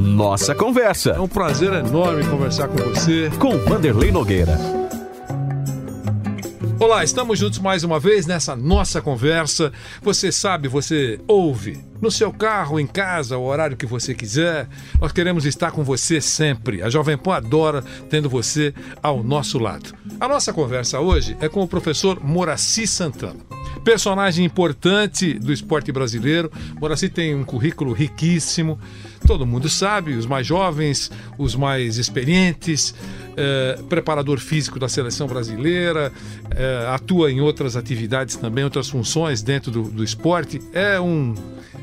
Nossa Conversa. É um prazer enorme conversar com você. Com Vanderlei Nogueira. Olá, estamos juntos mais uma vez nessa nossa conversa. Você sabe, você ouve no seu carro, em casa, o horário que você quiser. Nós queremos estar com você sempre. A Jovem Pan adora tendo você ao nosso lado. A nossa conversa hoje é com o professor Moraci Santana. Personagem importante do esporte brasileiro. Moraci tem um currículo riquíssimo. Todo mundo sabe, os mais jovens, os mais experientes, eh, preparador físico da seleção brasileira, eh, atua em outras atividades também, outras funções dentro do, do esporte. É um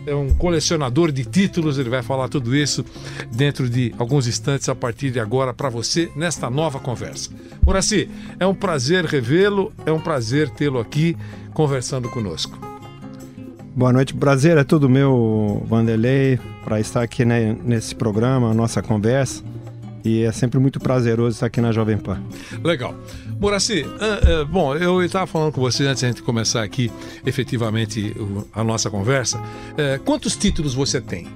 é um colecionador de títulos, ele vai falar tudo isso dentro de alguns instantes a partir de agora para você nesta nova conversa. Moraci, é um prazer revê-lo, é um prazer tê-lo aqui conversando conosco. Boa noite, prazer é todo meu, Vanderlei, para estar aqui né, nesse programa, a nossa conversa. E é sempre muito prazeroso estar aqui na Jovem Pan. Legal. Moraci, uh, uh, bom, eu estava falando com você antes de a gente começar aqui efetivamente a nossa conversa. Uh, quantos títulos você tem?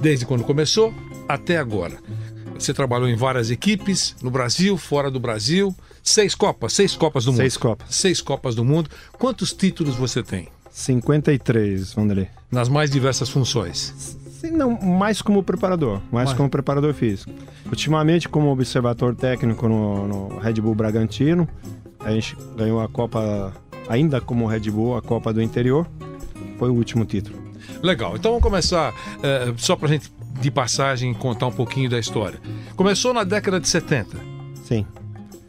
desde quando começou até agora. Você trabalhou em várias equipes, no Brasil, fora do Brasil. Seis Copas, seis Copas do Mundo. Seis Copas. Seis Copas do Mundo. Quantos títulos você tem? 53, Vanderlei. Nas mais diversas funções. Sim, não, mais como preparador, mais Mas... como preparador físico. Ultimamente, como observador técnico no, no, Red Bull Bragantino, a gente ganhou a Copa, ainda como Red Bull, a Copa do Interior. Foi o último título. Legal, então vamos começar, é, só para a gente, de passagem, contar um pouquinho da história. Começou na década de 70. Sim.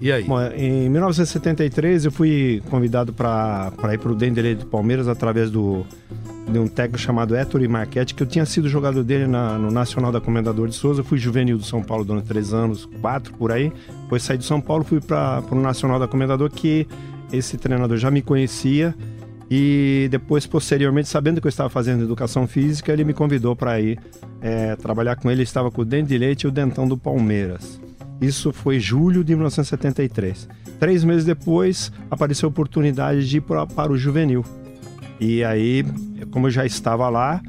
E aí? Bom, em 1973 eu fui convidado para ir para o Denderê do Palmeiras através do, de um técnico chamado Ettore Marchetti, que eu tinha sido jogador dele na, no Nacional da Comendador de Souza. Eu fui juvenil do São Paulo durante três anos, quatro por aí. Depois saí do São Paulo, fui para o Nacional da Comendador, que esse treinador já me conhecia. E depois, posteriormente, sabendo que eu estava fazendo educação física, ele me convidou para ir é, trabalhar com ele. Ele estava com o Dente de Leite e o Dentão do Palmeiras. Isso foi julho de 1973. Três meses depois, apareceu a oportunidade de ir pra, para o juvenil. E aí, como eu já estava lá,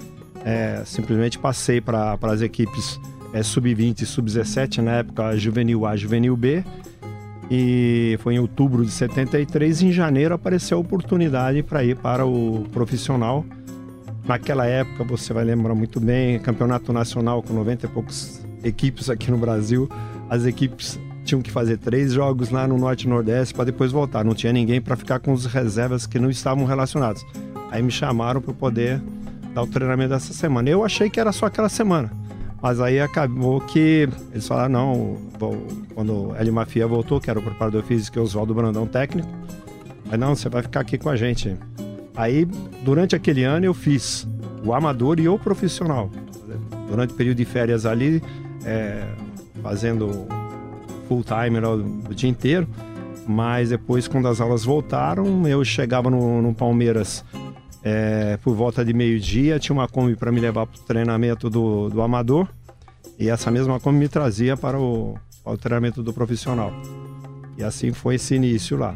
é, simplesmente passei para as equipes é, sub-20 e sub-17, na época juvenil A, juvenil B. E foi em outubro de 73. Em janeiro apareceu a oportunidade para ir para o profissional. Naquela época, você vai lembrar muito bem, campeonato nacional com 90 e poucos equipes aqui no Brasil as equipes tinham que fazer três jogos lá no Norte e Nordeste para depois voltar. Não tinha ninguém para ficar com os reservas que não estavam relacionados. Aí me chamaram para poder dar o treinamento dessa semana. Eu achei que era só aquela semana. Mas aí acabou que eles falaram, não, quando o Eli Mafia voltou, que era o preparador físico e o Oswaldo Brandão técnico, aí não, você vai ficar aqui com a gente. Aí, durante aquele ano, eu fiz o amador e o profissional. Durante o período de férias ali, é, fazendo full time o dia inteiro. Mas depois, quando as aulas voltaram, eu chegava no, no Palmeiras é, por volta de meio-dia, tinha uma Kombi para me levar para o treinamento do, do amador. E essa mesma Kombi me trazia para o, para o treinamento do profissional. E assim foi esse início lá.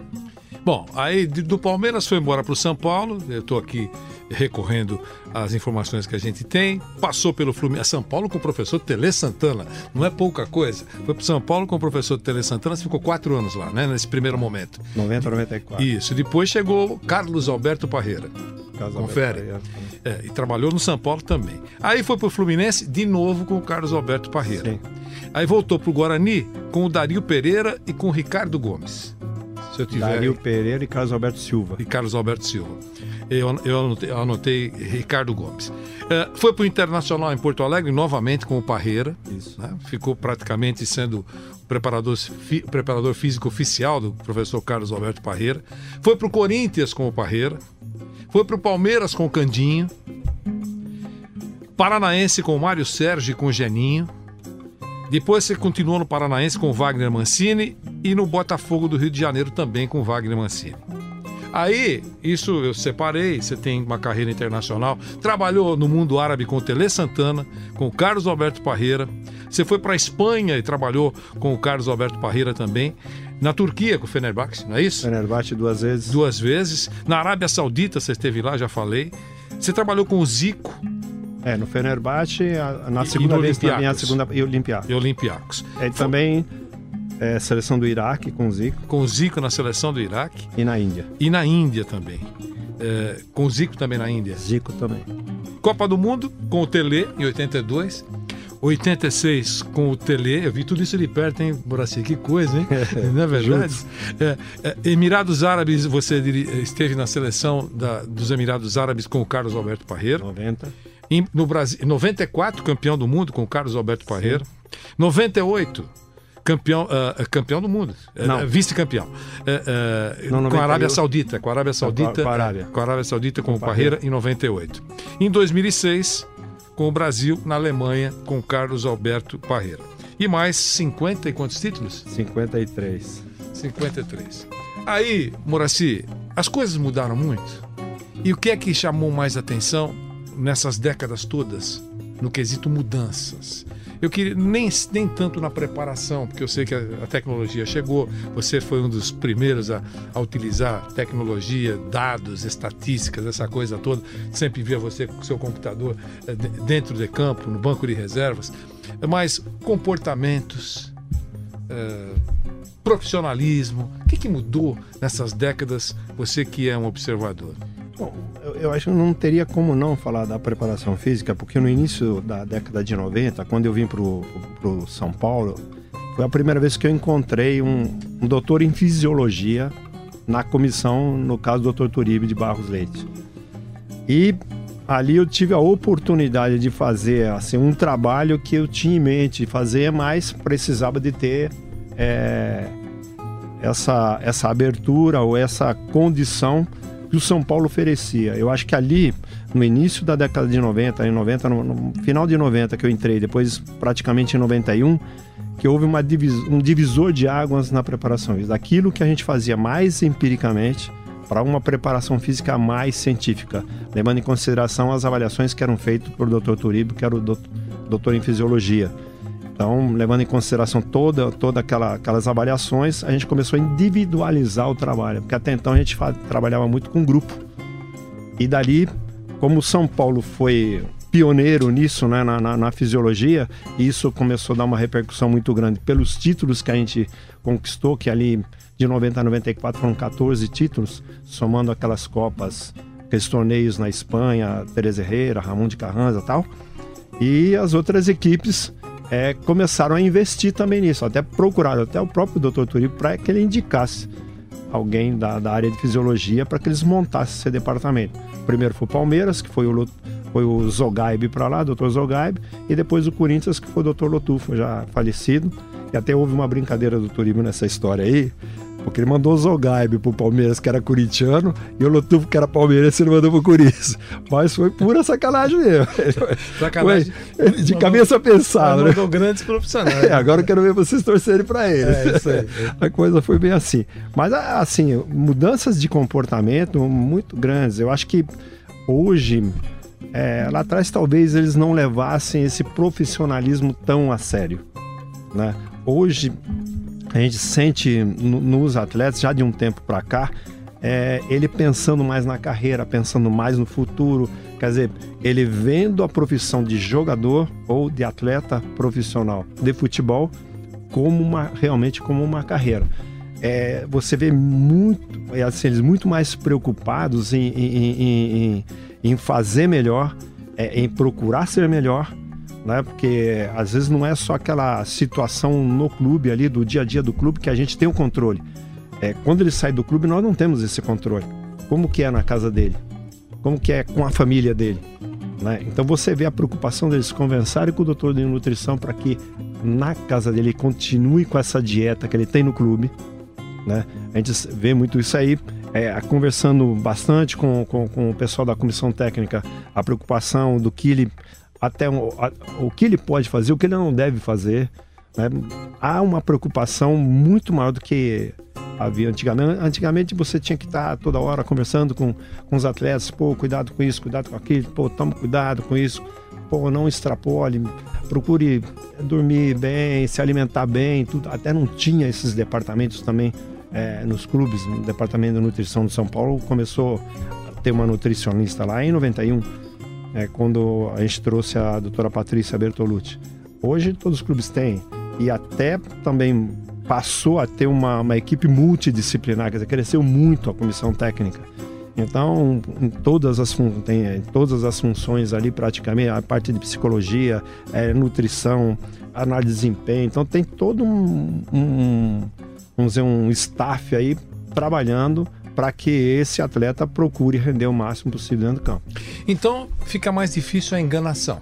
Bom, aí do Palmeiras foi embora para o São Paulo. Eu estou aqui recorrendo às informações que a gente tem. Passou pelo Fluminense, São Paulo com o professor Tele Santana. Não é pouca coisa. Foi para São Paulo com o professor Tele Santana. Ficou quatro anos lá, né? Nesse primeiro momento. 90, 94. Isso. Depois chegou Carlos Alberto Parreira. Carlos Confere. Alberto Parreira. É, e trabalhou no São Paulo também. Aí foi para o Fluminense de novo com o Carlos Alberto Parreira. Sim. Aí voltou para o Guarani com o Dario Pereira e com o Ricardo Gomes. Se eu tiver... Dario Pereira e Carlos Alberto Silva. E Carlos Alberto Silva. Eu, eu anotei, eu anotei Ricardo Gomes. É, foi para o Internacional em Porto Alegre, novamente com o Parreira. Isso. Né? Ficou praticamente sendo o preparador, fi, preparador físico oficial do professor Carlos Alberto Parreira. Foi para o Corinthians com o Parreira. Foi para o Palmeiras com o Candinho. Paranaense com o Mário Sérgio e com o Geninho. Depois você continuou no Paranaense com o Wagner Mancini e no Botafogo do Rio de Janeiro também com Wagner Mancini. Aí, isso eu separei, você tem uma carreira internacional, trabalhou no mundo árabe com o Tele Santana, com o Carlos Alberto Parreira, você foi para a Espanha e trabalhou com o Carlos Alberto Parreira também, na Turquia com o Fenerbahçe, não é isso? Fenerbahçe duas vezes. Duas vezes. Na Arábia Saudita você esteve lá, já falei. Você trabalhou com o Zico, É, no Fenerbahçe, na segunda vez também a segunda e Olympiacos. e Olympiacos. É, também é, seleção do Iraque com o Zico Com o Zico na seleção do Iraque e na Índia. e na Índia também. É, com o Zico também na Índia. Zico também. Copa do Mundo com o Tele em 82. 86 com o Tele, eu vi tudo isso de perto, hein, Boraci? Que coisa, hein? Não é verdade? É, é, Emirados Árabes, você diri- esteve na seleção da- dos Emirados Árabes com o Carlos Alberto Parreira. 90. Em- no Brasil, 94, campeão do mundo com o Carlos Alberto Parreira. 98, campeão, ah, campeão do mundo, Não. vice-campeão. Eh, eh, Não, com a Arábia 98. Saudita, com a Arábia Saudita, com a Arábia. com a Arábia Saudita com, Com o Parreira em 98. Em 2006, com o Brasil na Alemanha com Carlos Alberto Parreira. E mais 50 e quantos títulos? 53. 53. Aí, Moraci, as coisas mudaram muito. E o que é que chamou mais atenção nessas décadas todas, no quesito mudanças? Eu queria nem, nem tanto na preparação, porque eu sei que a, a tecnologia chegou, você foi um dos primeiros a, a utilizar tecnologia, dados, estatísticas, essa coisa toda. Sempre via você com seu computador eh, de- dentro de campo, no banco de reservas. Mas comportamentos, eh, profissionalismo, o que, que mudou nessas décadas, você que é um observador? Bom, eu, eu acho que não teria como não falar da preparação física, porque no início da década de 90, quando eu vim pro, pro São Paulo, foi a primeira vez que eu encontrei um, um doutor em fisiologia na comissão, no caso do Dr. Turibe de Barros Leite. E ali eu tive a oportunidade de fazer assim, um trabalho que eu tinha em mente fazer, mas precisava de ter é, essa, essa abertura ou essa condição que o São Paulo oferecia. Eu acho que ali, no início da década de 90, em 90, no, no final de 90 que eu entrei, depois praticamente em 91, que houve uma divis, um divisor de águas na preparação. Daquilo que a gente fazia mais empiricamente para uma preparação física mais científica, levando em consideração as avaliações que eram feitas por Dr. Turibo, que era o doutor, doutor em fisiologia. Então, levando em consideração toda, toda aquela, aquelas avaliações, a gente começou a individualizar o trabalho, porque até então a gente trabalhava muito com grupo. E dali, como São Paulo foi pioneiro nisso, né, na, na, na fisiologia, isso começou a dar uma repercussão muito grande pelos títulos que a gente conquistou, que ali de 90 a 94 foram 14 títulos, somando aquelas copas, aqueles torneios na Espanha, Teresa Herrera, Ramon de Carranza e tal. E as outras equipes é, começaram a investir também nisso, até procuraram até o próprio Dr. Turibo para que ele indicasse alguém da, da área de fisiologia para que eles montassem esse departamento. Primeiro foi o Palmeiras, que foi o, foi o Zogaib para lá, Dr. Zogaib, e depois o Corinthians, que foi o Dr. Lotufo, já falecido. E até houve uma brincadeira do Turibo nessa história aí, porque ele mandou o Zogaib pro Palmeiras, que era corintiano, e o Lotufo, que era palmeirense, ele mandou pro Corinthians. Mas foi pura sacanagem mesmo. Sacanagem. Foi de cabeça pensada, né? Mandou grandes profissionais. É, agora eu quero ver vocês torcerem para ele. É, isso aí. A coisa foi bem assim. Mas, assim, mudanças de comportamento muito grandes. Eu acho que hoje, é, lá atrás, talvez eles não levassem esse profissionalismo tão a sério. Né? Hoje, a gente sente no- nos atletas, já de um tempo para cá, é, ele pensando mais na carreira, pensando mais no futuro. Quer dizer, ele vendo a profissão de jogador ou de atleta profissional de futebol como uma realmente como uma carreira. É, você vê muito, é, assim, eles muito mais preocupados em, em, em- em- em fazer melhor, é, em procurar ser melhor, né? Porque às vezes não é só aquela situação no clube ali do dia a dia do clube que a gente tem o controle. É, quando ele sai do clube nós não temos esse controle. Como que é na casa dele? Como que é com a família dele? né? Então você vê a preocupação deles conversarem com o doutor de nutrição para que na casa dele ele continue com essa dieta que ele tem no clube. Né? A gente vê muito isso aí, é, conversando bastante com, com, com o pessoal da comissão técnica, a preocupação do que ele até o, a, o que ele pode fazer, o que ele não deve fazer. Né? Há uma preocupação muito maior do que havia antigamente. Antigamente você tinha que estar toda hora conversando com, com os atletas, pô, cuidado com isso, cuidado com aquilo, pô, toma cuidado com isso, pô, não extrapole, procure dormir bem, se alimentar bem, tudo. Até não tinha esses departamentos também é, nos clubes, no departamento de nutrição de São Paulo começou a ter uma nutricionista lá em 91, é, quando a gente trouxe a doutora Patrícia Bertolucci. Hoje todos os clubes têm e até também passou a ter uma, uma equipe multidisciplinar, quer dizer, cresceu muito a comissão técnica. Então, em todas as, tem, em todas as funções ali, praticamente, a parte de psicologia, é, nutrição, análise de desempenho. Então, tem todo um, um, vamos dizer, um staff aí trabalhando para que esse atleta procure render o máximo possível dentro do campo. Então, fica mais difícil a enganação.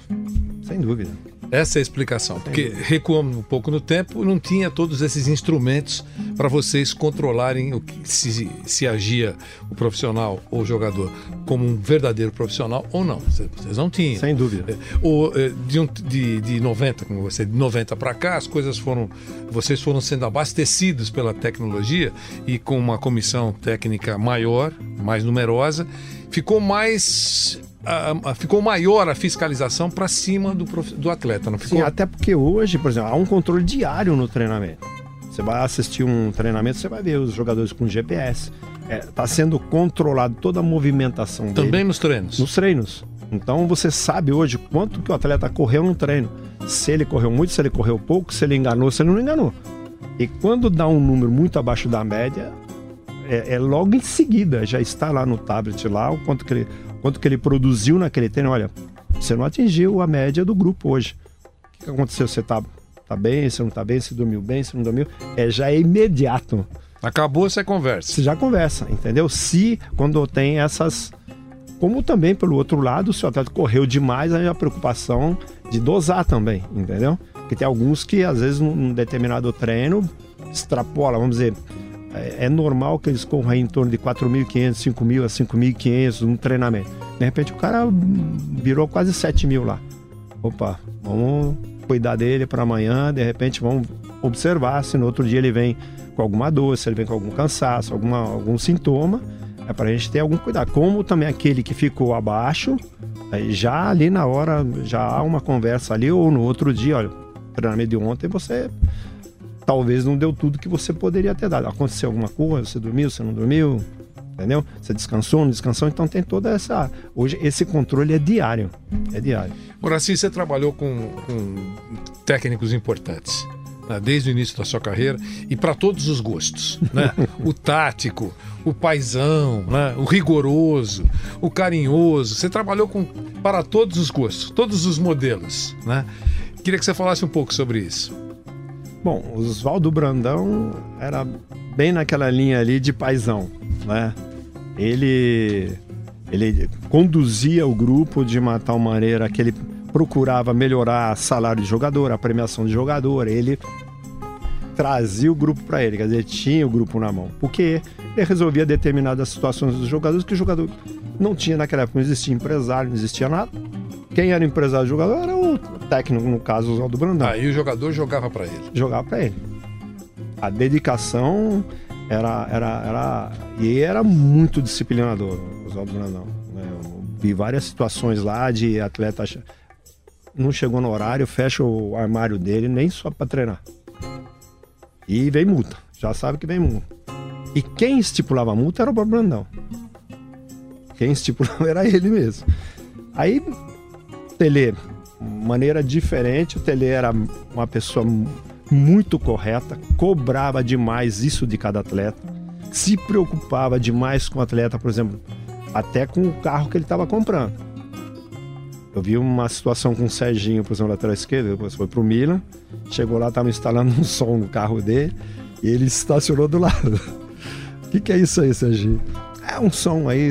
Sem dúvida. Essa é a explicação. Porque recuamos um pouco no tempo, não tinha todos esses instrumentos para vocês controlarem o que, se, se agia o profissional ou o jogador como um verdadeiro profissional ou não. Vocês não tinham. Sem dúvida. É, ou, é, de, um, de, de 90, como você, de 90 para cá, as coisas foram. Vocês foram sendo abastecidos pela tecnologia e com uma comissão técnica maior, mais numerosa, ficou mais a, a, ficou maior a fiscalização para cima do, do atleta, não ficou? Sim, até porque hoje, por exemplo, há um controle diário no treinamento. Você vai assistir um treinamento, você vai ver os jogadores com GPS. Está é, tá sendo controlado toda a movimentação Também dele. nos treinos? Nos treinos. Então você sabe hoje quanto que o atleta correu no treino. Se ele correu muito, se ele correu pouco, se ele enganou, se ele não enganou. E quando dá um número muito abaixo da média, é, é logo em seguida, já está lá no tablet lá, o quanto que ele, quanto que ele produziu naquele treino. Olha, você não atingiu a média do grupo hoje. O que aconteceu? Você tá, tá bem, você não tá bem, você dormiu bem, você não dormiu. É, já é imediato. Acabou, você conversa. Você já conversa, entendeu? Se quando tem essas. Como também, pelo outro lado, se o atleta correu demais, aí a preocupação de dosar também, entendeu? Porque tem alguns que, às vezes, num determinado treino, extrapola, vamos dizer, é, é, normal que eles corram em torno de 4.500, 5.000 a 5.500 no treinamento. De repente o cara virou quase 7 mil lá. Opa, vamos cuidar dele para amanhã, de repente vamos observar se no outro dia ele vem com alguma dor, se ele vem com algum cansaço, alguma, algum sintoma, é para a gente ter algum cuidado. Como também aquele que ficou abaixo, já ali na hora, já há uma conversa ali, ou no outro dia, olha, treinamento de ontem você talvez não deu tudo que você poderia ter dado. Aconteceu alguma coisa, você dormiu, você não dormiu, entendeu? Você descansou, não descansou, então tem toda essa. Hoje esse controle é diário. É diário. Moraci, você trabalhou com, com técnicos importantes. Né, desde o início da sua carreira e para todos os gostos, né? o tático, o paisão, né? o rigoroso, o carinhoso. Você trabalhou com para todos os gostos, todos os modelos, né? Queria que você falasse um pouco sobre isso. Bom, o Oswaldo Brandão era bem naquela linha ali de paisão, né? Ele, ele conduzia o grupo de uma tal maneira que ele procurava melhorar salário de jogador, a premiação de jogador, ele trazia o grupo para ele, quer dizer, tinha o grupo na mão, porque ele resolvia determinadas situações dos jogadores que o jogador não tinha naquela época, não existia empresário, não existia nada. Quem era empresário do jogador era o técnico, no caso, o Oswaldo Brandão. Aí o jogador jogava para ele. Jogava para ele. A dedicação era, era, era. E era muito disciplinador, o Oswaldo Brandão. Né? Eu vi várias situações lá de atleta. Não chegou no horário, fecha o armário dele, nem só para treinar. E vem multa. Já sabe que vem multa. E quem estipulava a multa era o Bob Brandão. Quem estipulava era ele mesmo. Aí, Tele maneira diferente. O Tele era uma pessoa muito correta, cobrava demais isso de cada atleta, se preocupava demais com o atleta, por exemplo, até com o carro que ele estava comprando. Eu vi uma situação com o Serginho, por exemplo, lateral esquerdo, depois foi pro Milan, chegou lá, estava instalando um som no carro dele e ele estacionou do lado. O que, que é isso aí, Serginho? É um som aí.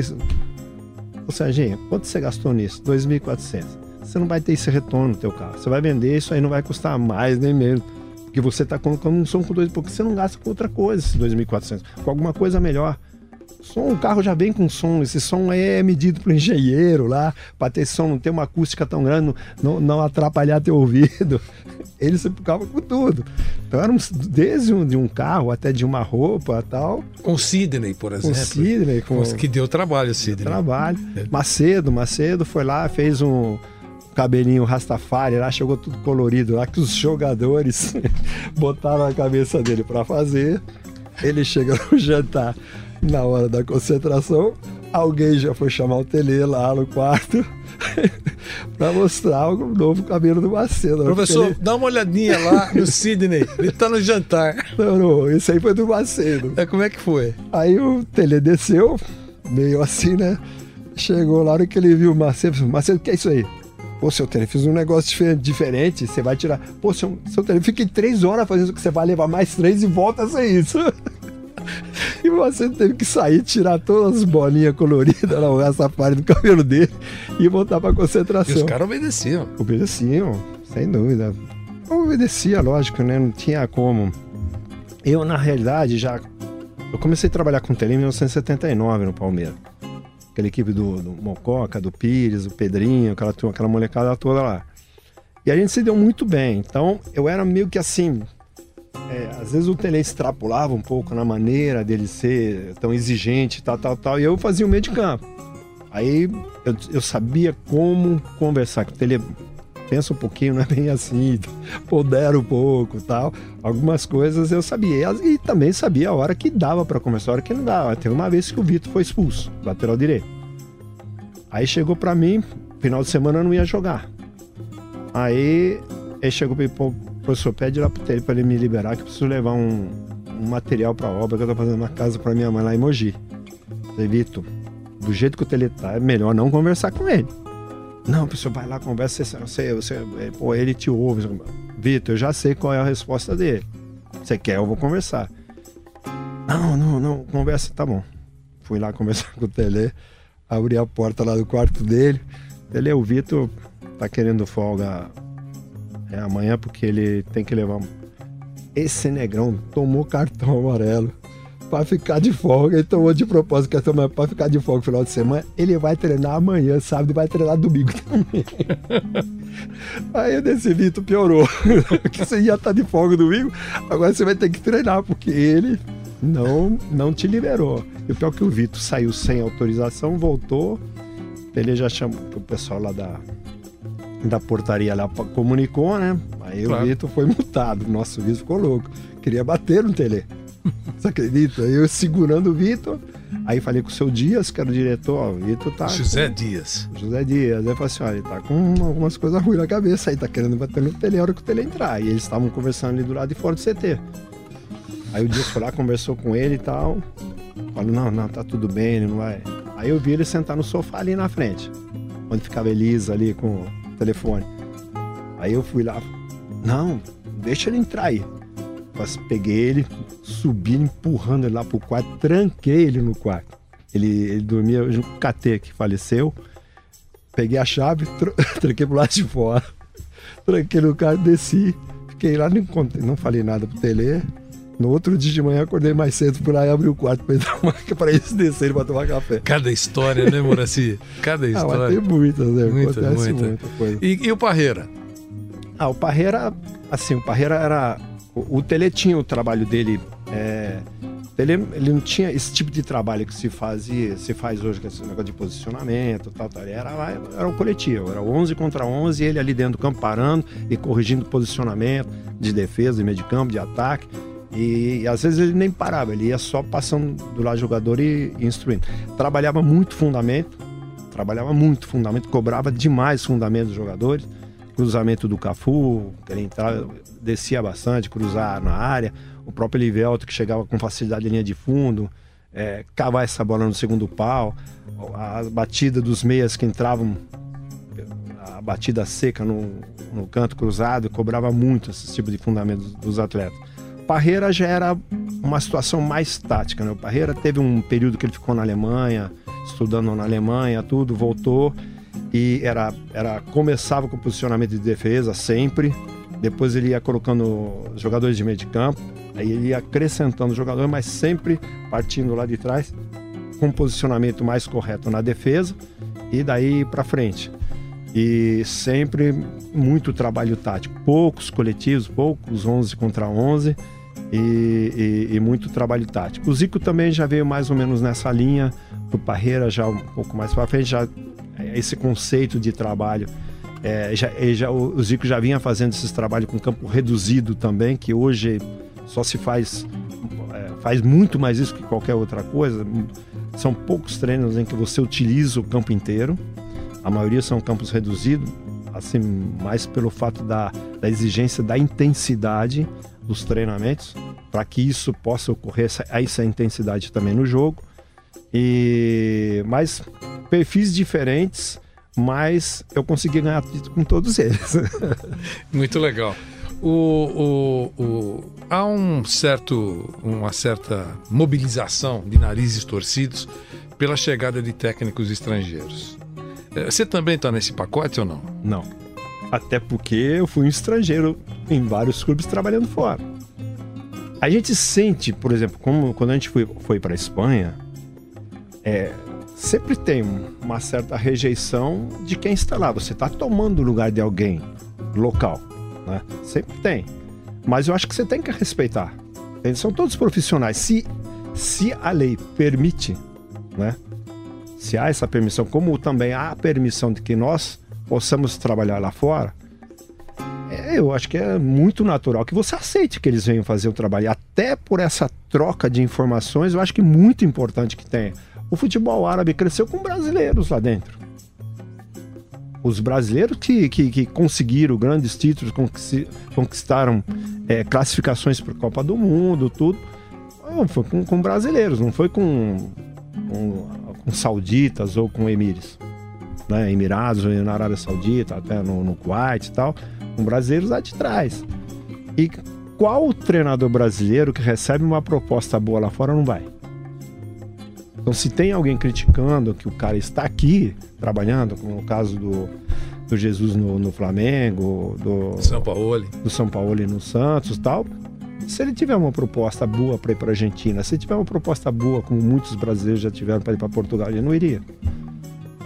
Ô Serginho, quanto você gastou nisso? 2.400 você não vai ter esse retorno no teu carro. Você vai vender, isso aí não vai custar mais nem menos. Porque você está colocando um som com dois, porque você não gasta com outra coisa, esses 2.400. Com alguma coisa melhor. som, o carro já vem com som, esse som é medido pro engenheiro lá, para ter som, não ter uma acústica tão grande, não, não atrapalhar teu ouvido. Ele se preocupava com tudo. Então era um, desde um, de um carro até de uma roupa tal. Com o Sidney, por Com exemplo. o Sidney, com, Que deu trabalho, Sidney. trabalho. Macedo, Macedo foi lá, fez um cabelinho Rastafari lá, chegou tudo colorido lá, que os jogadores botaram a cabeça dele para fazer. Ele chega no jantar na hora da concentração, alguém já foi chamar o Tele lá no quarto para mostrar o novo cabelo do Macedo. Professor, Porque dá uma olhadinha lá no Sidney. Ele tá no jantar. Ele, não, não, esse aí foi do Macedo. É, como é que foi? Aí o Tele desceu, meio assim, né? Chegou lá, hora que ele viu o Macedo, Macedo, o que é isso aí? Pô, seu Tele, fiz um negócio dife- diferente, você vai tirar. Pô, seu, seu Tele, fiquei três horas fazendo isso que você vai levar mais três e volta a ser isso. E Macedo teve que sair, tirar todas as bolinhas coloridas lá, o rastafari do cabelo dele e voltar pra E concentração. os caras obedeciam. Obedeciam, sem dúvida. Eu obedecia, lógico, né? Não tinha como. Eu, na realidade, já. Eu comecei a trabalhar com tele em 1979 no Palmeiras. Aquela equipe do, do Mococa, do Pires, do Pedrinho, aquela, aquela molecada toda lá. E a gente se deu muito bem. Então, eu era meio que assim. é, às vezes o Tele extrapolava um pouco na maneira dele ser tão exigente, tal, tal, tal. E eu fazia o meio de campo. Aí eu, eu sabia como conversar com o Tele. Pensa um pouquinho, não é bem assim, pondera um pouco tal. Algumas coisas eu sabia. E também sabia a hora que dava para conversar, a hora que não dava. Teve uma vez que o Vitor foi expulso, lateral direito. Aí chegou para mim, final de semana eu não ia jogar. Aí ele chegou para mim, pô, professor, pede lá pro Tele para ele me liberar, que eu preciso levar um, um material para obra que eu tô fazendo uma casa para minha mãe lá em Mogi. Falei, Vitor, do jeito que o Tele tá, é melhor não conversar com ele. Não, professor, vai lá, conversa, você, você, você é, pô, ele te ouve. Vitor, eu já sei qual é a resposta dele. Você quer, eu vou conversar. Não, não, não, conversa, tá bom. Fui lá conversar com o Tele, abri a porta lá do quarto dele. Tele, o Vitor tá querendo folga é, amanhã porque ele tem que levar. Esse negrão tomou cartão amarelo pra ficar de folga. Ele tomou de propósito cartão amarelo pra ficar de folga no final de semana. Ele vai treinar amanhã, sábado, e vai treinar domingo também. Aí eu desse Vitor piorou. que você ia estar de folga domingo, agora você vai ter que treinar, porque ele não, não te liberou. E o pior é que o Vitor saiu sem autorização, voltou. Ele já chamou o pessoal lá da, da portaria lá comunicou, né? Aí Claro. o Vitor foi multado. Nossa, o Vitor ficou louco. Queria bater no Tele. Você acredita? Eu segurando o Vitor. Aí falei com o seu Dias, que era o diretor, ó, o Vitor tá. José Dias. José Dias. Aí eu falei assim: olha, ele tá com algumas coisas ruins na cabeça aí, tá querendo bater no Tele a hora que o Tele entrar. E eles estavam conversando ali do lado de fora do CT. Aí o Dias foi lá, conversou com ele e tal. Falou: não, não, tá tudo bem, ele não vai. Aí eu vi ele sentar no sofá ali na frente, onde ficava Elisa ali com o telefone. Aí eu fui lá: não, deixa ele entrar aí. Mas peguei ele, subi empurrando ele lá pro quarto, tranquei ele no quarto. Ele, ele dormia junto com o KT, que faleceu. Peguei a chave, tranquei pro lado de fora. Tranquei no carro, desci. Fiquei lá, não, contei, não falei nada pro Tele. No outro dia de manhã, acordei mais cedo, lá e abri o quarto pra, entrar pra eles descerem pra tomar café. Cada história, né, Moraci? Cada Ah, história. tem muitas, né? Muita, Acontece muita. muita coisa. E, e o Parreira? Ah, o Parreira, assim, o Parreira era. O, o Tele tinha o trabalho dele. É, Tele, ele não tinha esse tipo de trabalho que se fazia, se faz hoje, que é esse negócio de posicionamento tal, tal. Era, era um coletivo, era 11 contra 11, ele ali dentro do campo parando e corrigindo posicionamento de defesa, de meio de campo, de ataque. E, e às vezes ele nem parava, ele ia só passando do lado do jogador e, e instruindo. Trabalhava muito fundamento, trabalhava muito fundamento, cobrava demais fundamento dos jogadores cruzamento do Cafu, que ele entrava, descia bastante, cruzar na área. O próprio Livelto, que chegava com facilidade em linha de fundo, é, cavar essa bola no segundo pau. A batida dos meias que entravam, a batida seca no, no canto cruzado, cobrava muito esse tipo de fundamento dos, atletas. Parreira já era uma situação mais tática, né? O Parreira teve um período que ele ficou na Alemanha, estudando na Alemanha, tudo, voltou e era, era começava com posicionamento de defesa sempre, depois ele ia colocando jogadores de meio de campo, aí ele ia acrescentando jogadores, mas sempre partindo lá de trás com posicionamento mais correto na defesa e daí para frente. E sempre muito trabalho tático, poucos coletivos, poucos 11 contra 11 e, e, e muito trabalho tático. O Zico também já veio mais ou menos nessa linha, o Parreira já um pouco mais para frente, já é, esse conceito de trabalho. É, já, já, o Zico já vinha fazendo esses trabalhos com campo reduzido também, que hoje só se faz é, faz muito mais isso que qualquer outra coisa. São poucos treinos em que você utiliza o campo inteiro. A maioria são campos reduzidos, assim, mais pelo fato da, da exigência da intensidade dos treinamentos, para que isso possa ocorrer, essa, essa intensidade também no jogo. E mas perfis diferentes, mas eu consegui ganhar título com todos eles. Muito legal. O, o, o, há um certo, uma certa mobilização de narizes torcidos pela chegada de técnicos estrangeiros. É, você também está nesse pacote ou não? Não. Até porque eu fui um estrangeiro em vários clubes trabalhando fora. A gente sente, por exemplo, como quando a gente foi, foi para a Espanha, é, sempre tem uma certa rejeição de quem está lá. Você está tomando o lugar de alguém local, né? Sempre tem. Mas eu acho que você tem que respeitar. Eles são todos profissionais. Se, se a lei permite, né? Se há essa permissão, como também há a permissão de que nós possamos trabalhar lá fora, é, eu acho que é muito natural que você aceite que eles venham fazer o trabalho. Até por essa troca de informações, eu acho que é muito importante que tenha. O futebol árabe cresceu com brasileiros lá dentro. Os brasileiros que, que, que conseguiram grandes títulos, conquistaram é, classificações para a Copa do Mundo, tudo, foi com, com brasileiros, não foi com, com, com sauditas ou com emires né, Emirados, na Arábia Saudita, até no, no Kuwait e tal, com brasileiros lá de trás. E qual treinador brasileiro que recebe uma proposta boa lá fora não vai? Então, se tem alguém criticando que o cara está aqui trabalhando, como no caso do, do Jesus no, no Flamengo, do São Paulo, do São Paulo no Santos, tal, se ele tiver uma proposta boa para ir para a Argentina, se ele tiver uma proposta boa, como muitos brasileiros já tiveram para ir para Portugal, ele não iria.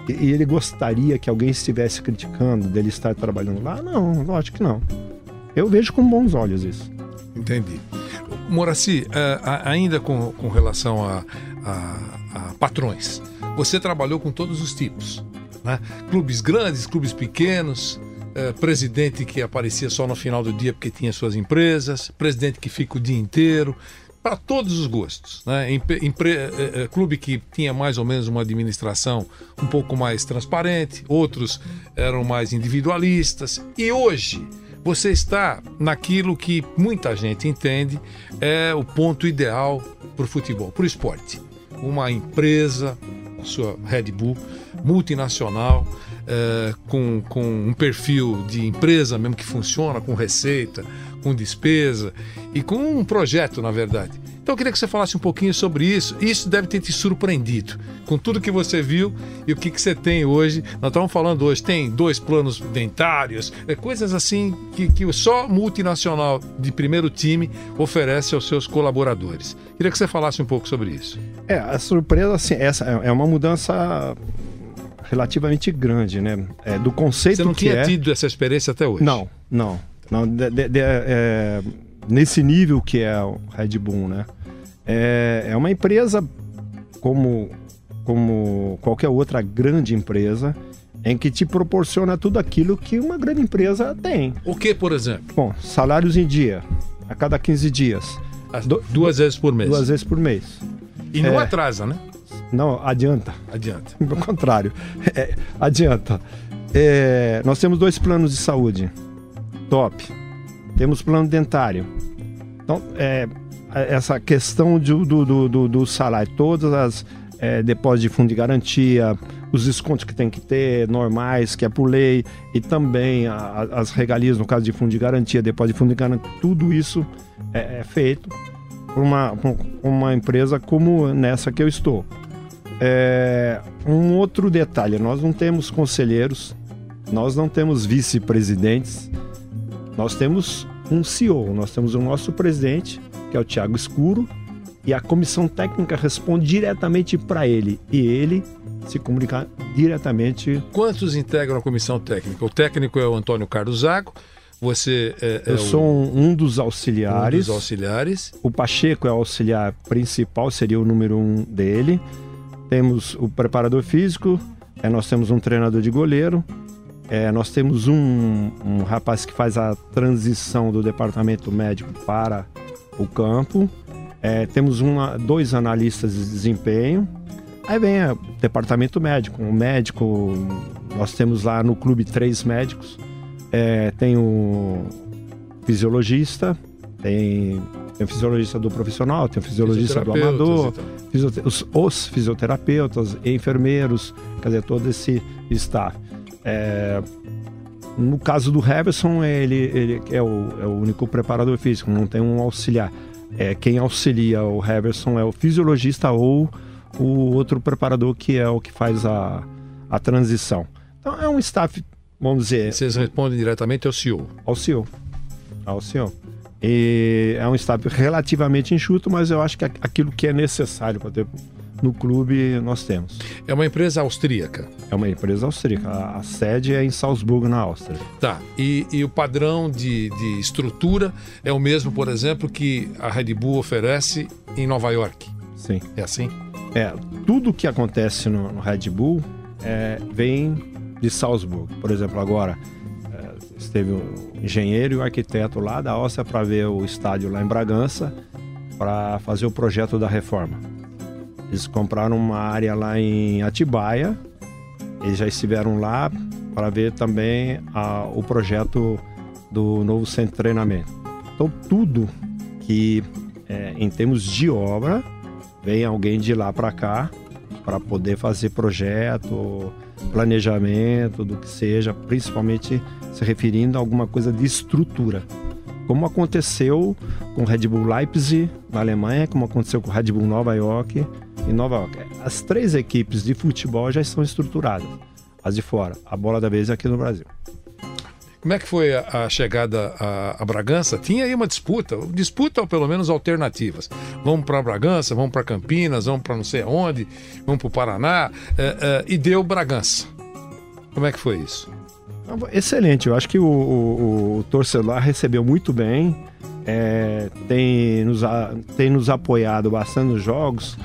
E ele gostaria que alguém estivesse criticando dele estar trabalhando lá? Não, lógico que não. Eu vejo com bons olhos isso. Entendi. Moraci, uh, ainda com, com relação a, a, a, patrões, você trabalhou com todos os tipos, né? Clubes grandes, clubes pequenos, uh, presidente que aparecia só no final do dia porque tinha suas empresas, presidente que fica o dia inteiro, para todos os gostos. Né? Empre, é, é, clube que tinha mais ou menos uma administração um pouco mais transparente, outros eram mais individualistas. E hoje você está naquilo que muita gente entende é o ponto ideal para o futebol, para o esporte. Uma empresa, a sua Red Bull, multinacional, é, com, com um perfil de empresa mesmo que funciona, com receita, com despesa e com um projeto, na verdade. Então eu queria que você falasse um pouquinho sobre isso. Isso deve ter te surpreendido com tudo que você viu e o que, que você tem hoje. Nós estamos falando hoje, tem dois planos dentários, é, coisas assim que, que só multinacional de primeiro time oferece aos seus colaboradores. Queria que você falasse um pouco sobre isso. É, a surpresa, assim, essa é, é uma mudança relativamente grande, né? É, do conceito Você não tinha é... tido essa experiência até hoje? Não, não. não de, de, de, é, nesse nível que é o Red Bull, né? É, é uma empresa como, como qualquer outra grande empresa em que te proporciona tudo aquilo que uma grande empresa tem. O que, por exemplo? Bom, salários em dia, a cada 15 dias. Du duas vezes por mês. Duas vezes por mês. E não é, atrasa, né? Não, adianta. Adianta. Pelo contrário, é, adianta. É, nós temos dois planos de saúde. Top. Temos plano dentário. Então, é, essa questão do, do, do, do salário, todas as é, depósitos de fundo de garantia, os descontos que tem que ter, normais, que é por lei, e também a, as regalias, no caso de fundo de garantia, depósito de fundo de garantia, tudo isso é, é feito por uma, por uma empresa como nessa que eu estou. É, um outro detalhe: nós não temos conselheiros, nós não temos vice-presidentes, nós temos um CEO, nós temos o nosso presidente, que é o Tiago Escuro, e a comissão técnica responde diretamente para ele e ele se comunica diretamente. Quantos integram a comissão técnica? O técnico é o Antônio Carlos Zago, você é, é Eu sou um, um dos um auxiliares. dos auxiliares. O Pacheco é o auxiliar principal, seria o número um dele. Temos o preparador físico, é, nós temos um treinador de goleiro, é, nós temos um, um rapaz que faz a transição do departamento médico para o campo, é, temos uma, dois analistas de desempenho, aí vem o departamento médico, um médico, nós temos lá no clube três médicos, é, tem o fisiologista, tem, tem o fisiologista do profissional, tem o fisiologista do amador, e fisiote- os, os fisioterapeutas, enfermeiros, quer dizer, todo esse staff. É, no caso do Heverson, ele, ele é, o, é o único preparador físico, não tem um auxiliar. É, quem auxilia o Heverson é o fisiologista ou o outro preparador que é o que faz a, a transição. Então é um staff, vamos dizer, Vocês respondem diretamente ao CEO. ao CEO. Ao CEO. E é um staff relativamente enxuto, mas eu acho que aquilo que é necessário para ter no clube nós temos. É uma empresa austríaca. É uma empresa austríaca. A, a sede é em Salzburgo, na Áustria. Tá. E, e o padrão de, de estrutura é o mesmo, por exemplo, que a Red Bull oferece em Nova York. Sim. É assim? É, tudo que acontece no, no Red Bull é, vem de Salzburgo. Por exemplo, agora é, esteve o engenheiro e o arquiteto lá da Áustria para ver o estádio lá em Bragança para fazer o projeto da reforma. Eles compraram uma área lá em Atibaia. Eles já estiveram lá para ver também a- o projeto do novo centro de treinamento. Então, tudo que, é, em termos de obra, vem alguém de lá para cá para poder fazer projeto, planejamento, do que seja, principalmente se referindo a alguma coisa de estrutura. Como aconteceu com o Red Bull Leipzig na Alemanha, como aconteceu com o Red Bull Nova York em Nova York. As três equipes de futebol já estão estruturadas. As de fora, a bola da vez é aqui no Brasil. Como é que foi a, a chegada a, a Bragança? Tinha aí uma disputa, disputa ou pelo menos alternativas. Vamos para Bragança, vamos para Campinas, vamos para não sei aonde, vamos para o Paraná, é, é, e deu Bragança. Como é que foi isso? Excelente, eu acho que o, o- o torcedor recebeu muito bem, é, tem, nos, tem nos apoiado bastante nos jogos.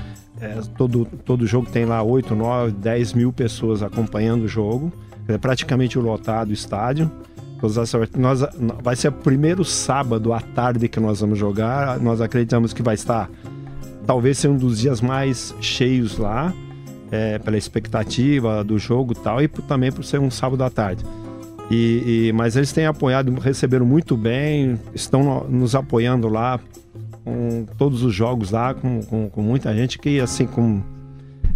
É, todo, todo jogo tem lá 8, 9, 10 mil pessoas acompanhando o jogo. É praticamente lotado o estádio. Nós, vai ser o primeiro sábado à tarde que nós vamos jogar. Nós acreditamos que vai estar, talvez ser um dos dias mais cheios lá, é, pela expectativa do jogo tal, e também por ser um sábado à tarde. E, e- mas eles têm apoiado, receberam muito bem, estão no- nos apoiando lá com todos os jogos lá, com, com, com muita gente que, assim, com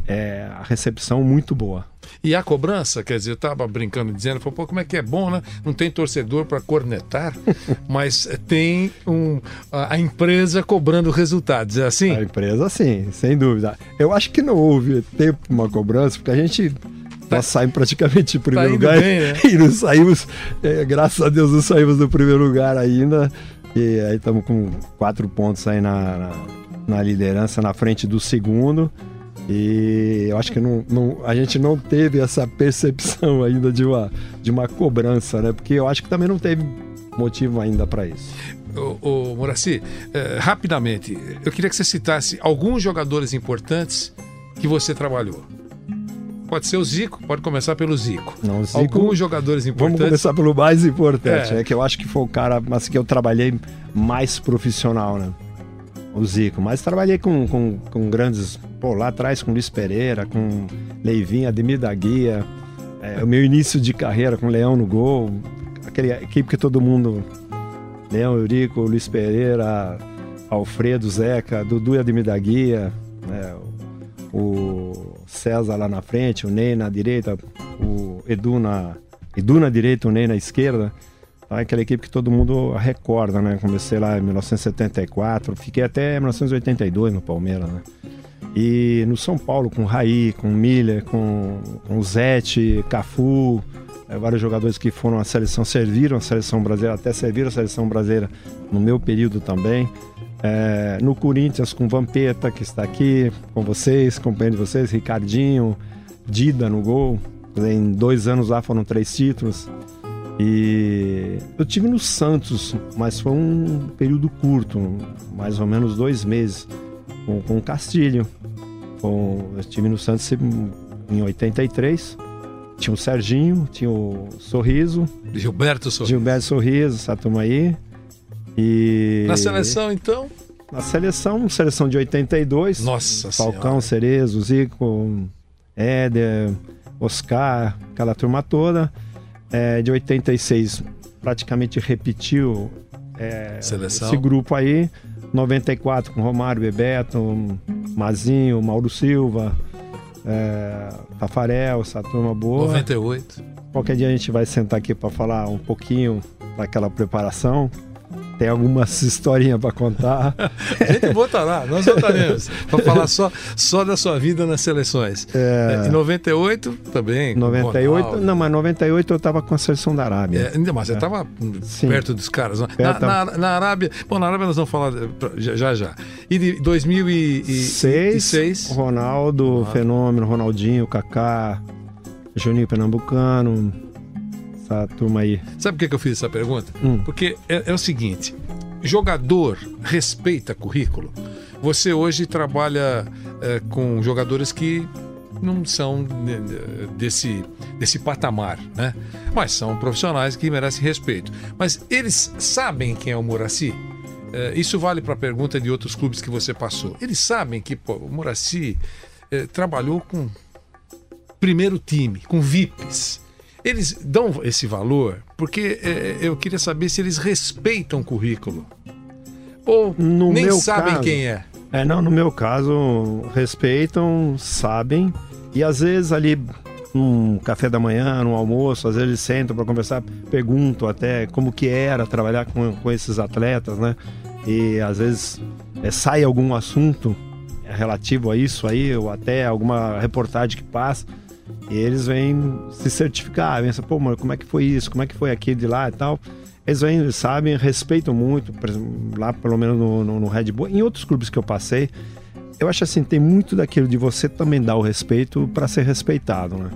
é, a recepção muito boa. E a cobrança, quer dizer, eu estava brincando, dizendo, pô, como é que é bom, né? Não tem torcedor para cornetar, mas tem um, a, a empresa cobrando resultados, é assim? A empresa, sim, sem dúvida. Eu acho que não houve tempo uma cobrança, porque a gente. Nós saímos praticamente em primeiro Tá lugar bem, né? e não saímos, é, graças a Deus, não saímos do primeiro lugar ainda. E aí estamos com quatro pontos aí na, na, na liderança, na frente do segundo. E eu acho que não, não- a gente não teve essa percepção ainda de uma, de uma cobrança, né? Porque eu acho que também não teve motivo ainda para isso. Ô Moraci, eh, rapidamente, eu queria que você citasse alguns jogadores importantes que você trabalhou. Pode ser o Zico, pode começar pelo Zico. Não, Zico- Alguns jogadores Vamos importantes. começar pelo mais importante, É. né? Que eu acho que foi o cara mas que eu trabalhei mais profissional, né? O Zico. Mas trabalhei com, com, com grandes. Pô, lá atrás com Luiz Pereira, com Leivinho, Ademir da Guia. é, o meu início de carreira com o Leão no gol. Aquela equipe que todo mundo. Leão, Eurico, Luiz Pereira, Alfredo, Zeca, Dudu e Ademir da Guia. né? o César lá na frente, o Ney na direita, o Edu na, Edu na direita, o Ney na esquerda. Tá? Aquela equipe que todo mundo recorda, né? Comecei lá em 1974, fiquei até 1982 no Palmeiras, né? E no São Paulo, com Raí, com Miller, com, com Zete, Cafu, é, vários jogadores que foram à seleção, serviram a seleção brasileira, até serviram a seleção brasileira no meu período também. É, no Corinthians com Vampeta, que está aqui com vocês, companheiro de vocês, Ricardinho, Dida no gol. Em dois anos lá foram três títulos. E eu tive no Santos, mas foi um período curto, mais ou menos dois meses, com, com o Castilho. Com, eu estive no Santos em 83. Tinha o Serginho, tinha o Sorriso. Gilberto Sorriso. Gilberto Sorriso, essa turma aí. E... Na seleção, então? Na seleção, seleção de 82. Nossa Falcão, Senhora. Cerezo, Zico, Éder, Oscar, aquela turma toda. É, de 86 praticamente repetiu é, Seleção. esse grupo aí. 94 com Romário, Bebeto, Mazinho, Mauro Silva, é, Tafarel, essa turma boa. 98. Qualquer dia a gente vai sentar aqui para falar um pouquinho daquela preparação. Tem algumas historinhas para contar. A gente botará, nós botaremos. para falar só, só da sua vida nas seleções. É... Em 98 também. 98, Ronaldo. não, mas 98 eu estava com a seleção da Arábia. É, mas você estava perto dos caras. Na, na, na, Arábia. Bom, na Arábia nós vamos falar já já. E de 2006. Seis, Ronaldo, ah. Fenômeno, Ronaldinho, Kaká, Juninho Pernambucano essa turma aí. Sabe por que eu fiz essa pergunta? Hum. Porque é, é, o seguinte: jogador respeita currículo. Você hoje trabalha é, com jogadores que não são desse, desse patamar, né? Mas são profissionais que merecem respeito. Mas eles sabem quem é o Muraci? É, isso vale para a pergunta de outros clubes que você passou. Eles sabem que pô, o Muraci é, trabalhou com primeiro time, com VIPs. Eles dão esse valor porque é, eu queria saber se eles respeitam o currículo. Ou no nem sabem caso, quem é. É, não, no meu caso, respeitam, sabem, e às vezes ali num café da manhã, no almoço, às vezes eles sentam para conversar, perguntam até como que era trabalhar com, com esses atletas, né? E às vezes é, sai algum assunto relativo a isso aí, ou até alguma reportagem que passa. E eles vêm se certificar, vêm pô, mano, como é que foi isso, como é que foi aquele de lá e tal. Eles vêm, sabem, respeitam muito, lá pelo menos no, no, no, Red Bull. Em outros clubes que eu passei, eu acho assim, tem muito daquilo de você também dar o respeito para ser respeitado, né?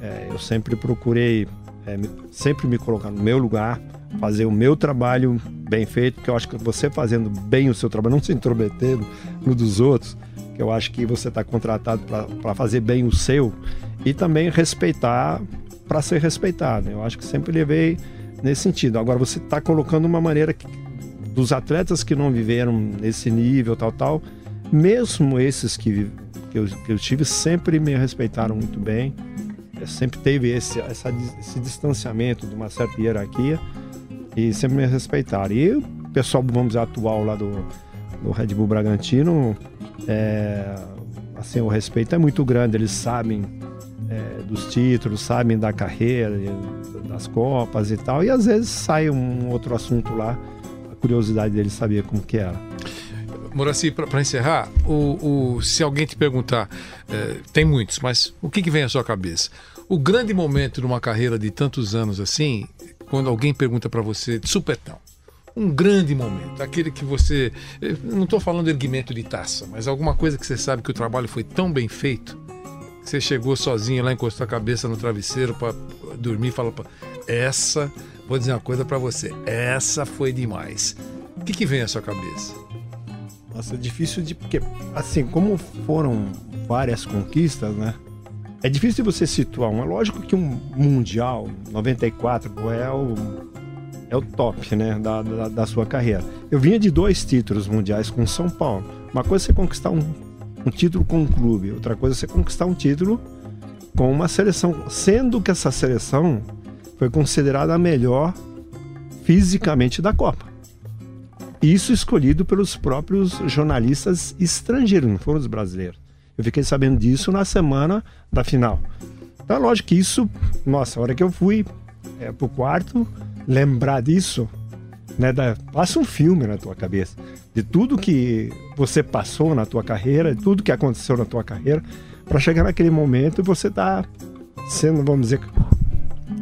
É, eu sempre procurei, é, sempre me colocar no meu lugar, fazer o meu trabalho bem feito, porque eu acho que você fazendo bem o seu trabalho, não se intrometendo no dos outros, que eu acho que você está contratado para fazer bem o seu, e também respeitar para ser respeitado. Eu acho que sempre levei nesse sentido. Agora você está colocando uma maneira que, dos atletas que não viveram nesse nível, tal, tal, mesmo esses que, que, eu, que eu tive sempre me respeitaram muito bem. Eu sempre teve esse, essa, esse distanciamento de uma certa hierarquia e sempre me respeitaram. E o pessoal, vamos dizer, atual lá do, do Red Bull Bragantino, é, assim, o respeito é muito grande. Eles sabem é, dos títulos, sabem da carreira, das Copas e tal. E às vezes sai um outro assunto lá, a curiosidade deles saber como que era. Moraci, para encerrar, o, o, se alguém te perguntar, é, tem muitos, mas o que, que vem à sua cabeça? O grande momento de uma carreira de tantos anos assim, quando alguém pergunta para você de supetão, um grande momento, aquele que você. Não estou falando erguimento de taça, mas alguma coisa que você sabe que o trabalho foi tão bem feito você chegou sozinho lá, encostou a cabeça no travesseiro para dormir e falou: Essa, vou dizer uma coisa para você, essa foi demais. O que, que vem à sua cabeça? Nossa, é difícil de. Porque, assim, como foram várias conquistas, né? É difícil de você situar um. É lógico que um Mundial 94 é o, é o top, né? Da, da, da sua carreira. Eu vinha de dois títulos mundiais com São Paulo. Uma coisa é você conquistar um um título com um clube, outra coisa é você conquistar um título com uma seleção, sendo que essa seleção foi considerada a melhor fisicamente da Copa. Isso escolhido pelos próprios jornalistas estrangeiros, não foram os brasileiros. Eu fiquei sabendo disso na semana da final. Então, lógico que isso, nossa, a hora que eu fui é, pro quarto, lembrar disso, né, da, passa um filme na tua cabeça de tudo que você passou na tua carreira, de tudo que aconteceu na tua carreira, para chegar naquele momento e você tá sendo, vamos dizer,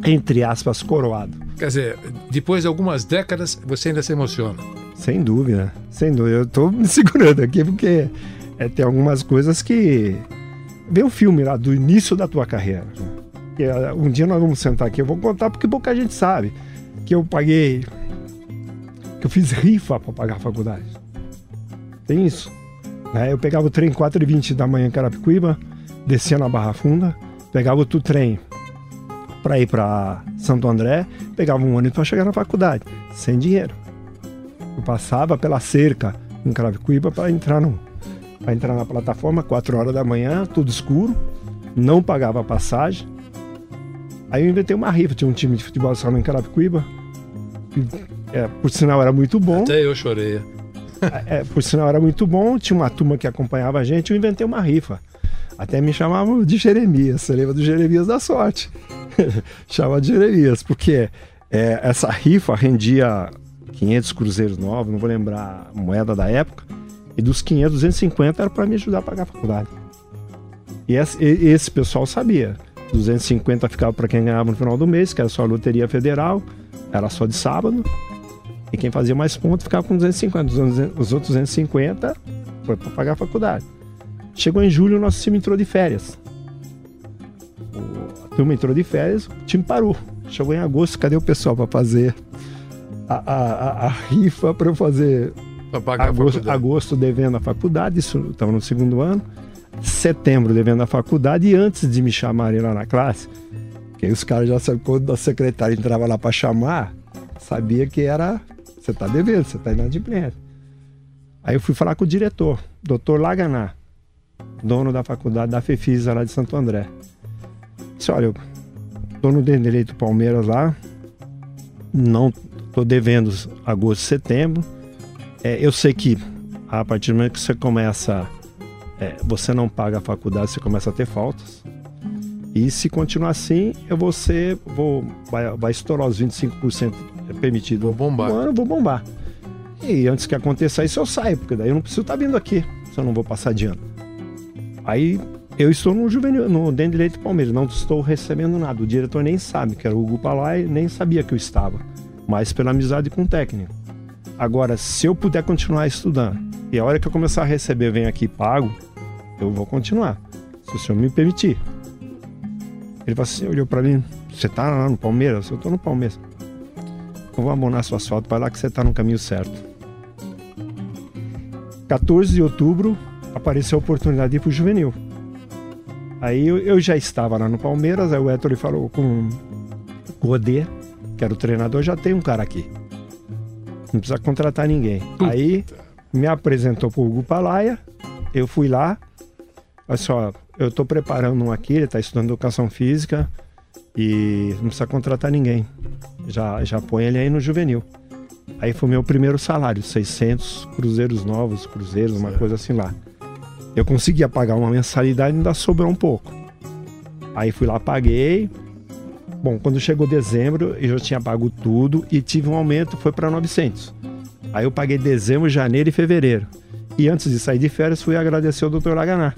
entre aspas, coroado. Quer dizer, depois de algumas décadas, você ainda se emociona. Sem dúvida, sem dúvida. Eu tô me segurando aqui porque é, tem algumas coisas que. Vê o filme lá do início da tua carreira. Que, é, um dia nós vamos sentar aqui, eu vou contar porque pouca gente sabe. Que eu paguei. Que eu fiz rifa para pagar a faculdade. Tem isso. Né? Eu pegava o trem 4h20 da manhã em Carapicuíba, descia na Barra Funda, pegava outro trem para ir para Santo André, pegava um ônibus para chegar na faculdade, sem dinheiro. Eu passava pela cerca em Carapicuíba para entrar no para entrar na plataforma, 4 horas da manhã, tudo escuro, não pagava passagem. Aí eu inventei uma rifa, tinha um time de futebol só em Carapicuíba, que é, por sinal era muito bom. Até eu chorei. É, por sinal era muito bom, tinha uma turma que acompanhava a gente, eu inventei uma rifa. Até me chamavam de Jeremias, você lembra do Jeremias da sorte? Chamava de Jeremias, porque é, essa rifa rendia 500 cruzeiros novos, não vou lembrar a moeda da época, e dos 500, 250 era para me ajudar a pagar a faculdade. E esse, esse pessoal sabia. 250 ficava para quem ganhava no final do mês, que era só a loteria federal, era só de sábado. E quem fazia mais pontos ficava com 250. Os outros 250 foi para pagar a faculdade. Chegou em julho, o nosso time entrou de férias. A turma entrou de férias, o time parou. Chegou em agosto, cadê o pessoal para fazer a, a, a, a rifa para eu fazer agosto, agosto devendo a faculdade, isso estava no segundo ano. Setembro devendo a faculdade e antes de me chamarem lá na classe, que os caras já sabiam quando a secretária entrava lá para chamar, sabia que era você está devendo, você está inadimplente. Aí eu fui falar com o diretor, doutor Laganá, dono da faculdade da FEFISA lá de Santo André. Disse, olha, eu tô no direito Palmeiras lá, não tô devendo agosto, setembro. É, eu sei que a partir do momento que você começa, é, você não paga a faculdade, você começa a ter faltas. E se continuar assim, eu vou ser, vou, vai, vai estourar os 25% permitido. Vou bombar. Um ano, vou bombar. E antes que aconteça isso, eu saio, porque daí eu não preciso estar vindo aqui, se eu não vou passar de ano. Aí eu estou no juvenil, no dentro de leite Palmeiras, não estou recebendo nada. O diretor nem sabe que era o Hugo Palai, nem sabia que eu estava, mas pela amizade com o técnico. Agora, se eu puder continuar estudando e a hora que eu começar a receber vem aqui pago, eu vou continuar, se o senhor me permitir. Ele falou assim, olhou para mim, você tá lá no Palmeiras? Eu tô no Palmeiras. Eu vou abonar seu asfalto, vai lá que você tá no caminho certo. 14 de outubro apareceu a oportunidade de ir pro juvenil. Aí eu, eu já estava lá no Palmeiras, aí o Héctor falou com o Odê, que era o treinador, já tem um cara aqui. Não precisa contratar ninguém. Aí me apresentou pro Hugo Palaia, eu fui lá, olha só, eu estou preparando um aqui, ele está estudando educação física e não precisa contratar ninguém. Já, já põe ele aí no juvenil. Aí foi meu primeiro salário, 600 cruzeiros novos, cruzeiros, uma coisa assim lá. Eu conseguia pagar uma mensalidade e ainda sobrou um pouco. Aí fui lá, paguei. Bom, quando chegou dezembro, eu já tinha pago tudo e tive um aumento, foi para 900. Aí eu paguei dezembro, janeiro e fevereiro. E antes de sair de férias, fui agradecer ao Dr. Laganá.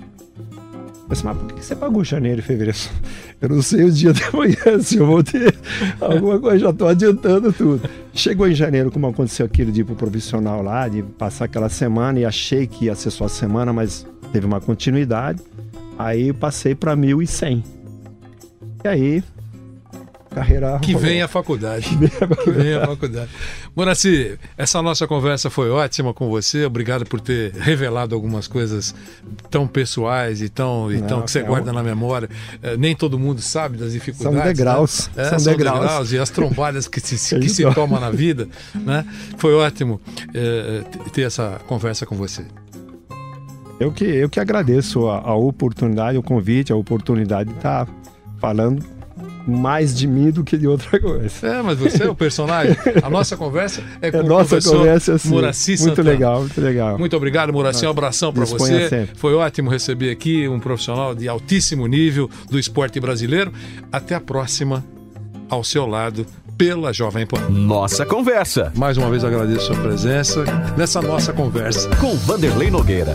Eu disse, mas por que você pagou janeiro e fevereiro? Eu não sei o dia de amanhã, se eu vou ter alguma coisa, já estou adiantando tudo. Chegou em janeiro, como aconteceu aquilo de ir pro profissional lá, de passar aquela semana e achei que ia ser só a semana, mas teve uma continuidade. Aí passei para 1.100. E aí carreira. Que vem a faculdade. Que vem a faculdade. Moraci, essa nossa conversa foi ótima com você. Obrigado por ter revelado algumas coisas tão pessoais e tão, e tão que você é guarda um... na memória. É, nem todo mundo sabe das dificuldades. São degraus. Né? É, são, são degraus. degraus. E as trombadas que se, que se toma na vida. Né? Foi ótimo é, ter essa conversa com você. Eu que, eu que agradeço a, a oportunidade, o convite, a oportunidade de estar falando mais de mim do que de outra coisa. É, mas você é o personagem. A nossa conversa é com é nossa o professor conversa, assim, Muraci Muito Santana. legal, muito legal. Muito obrigado, Muraci. Um abração para você. Sempre. Foi ótimo receber aqui um profissional de altíssimo nível do esporte brasileiro. Até a próxima, ao seu lado, pela Jovem Pan. Nossa conversa. Mais uma vez agradeço a sua presença nessa nossa conversa. Com Vanderlei Nogueira.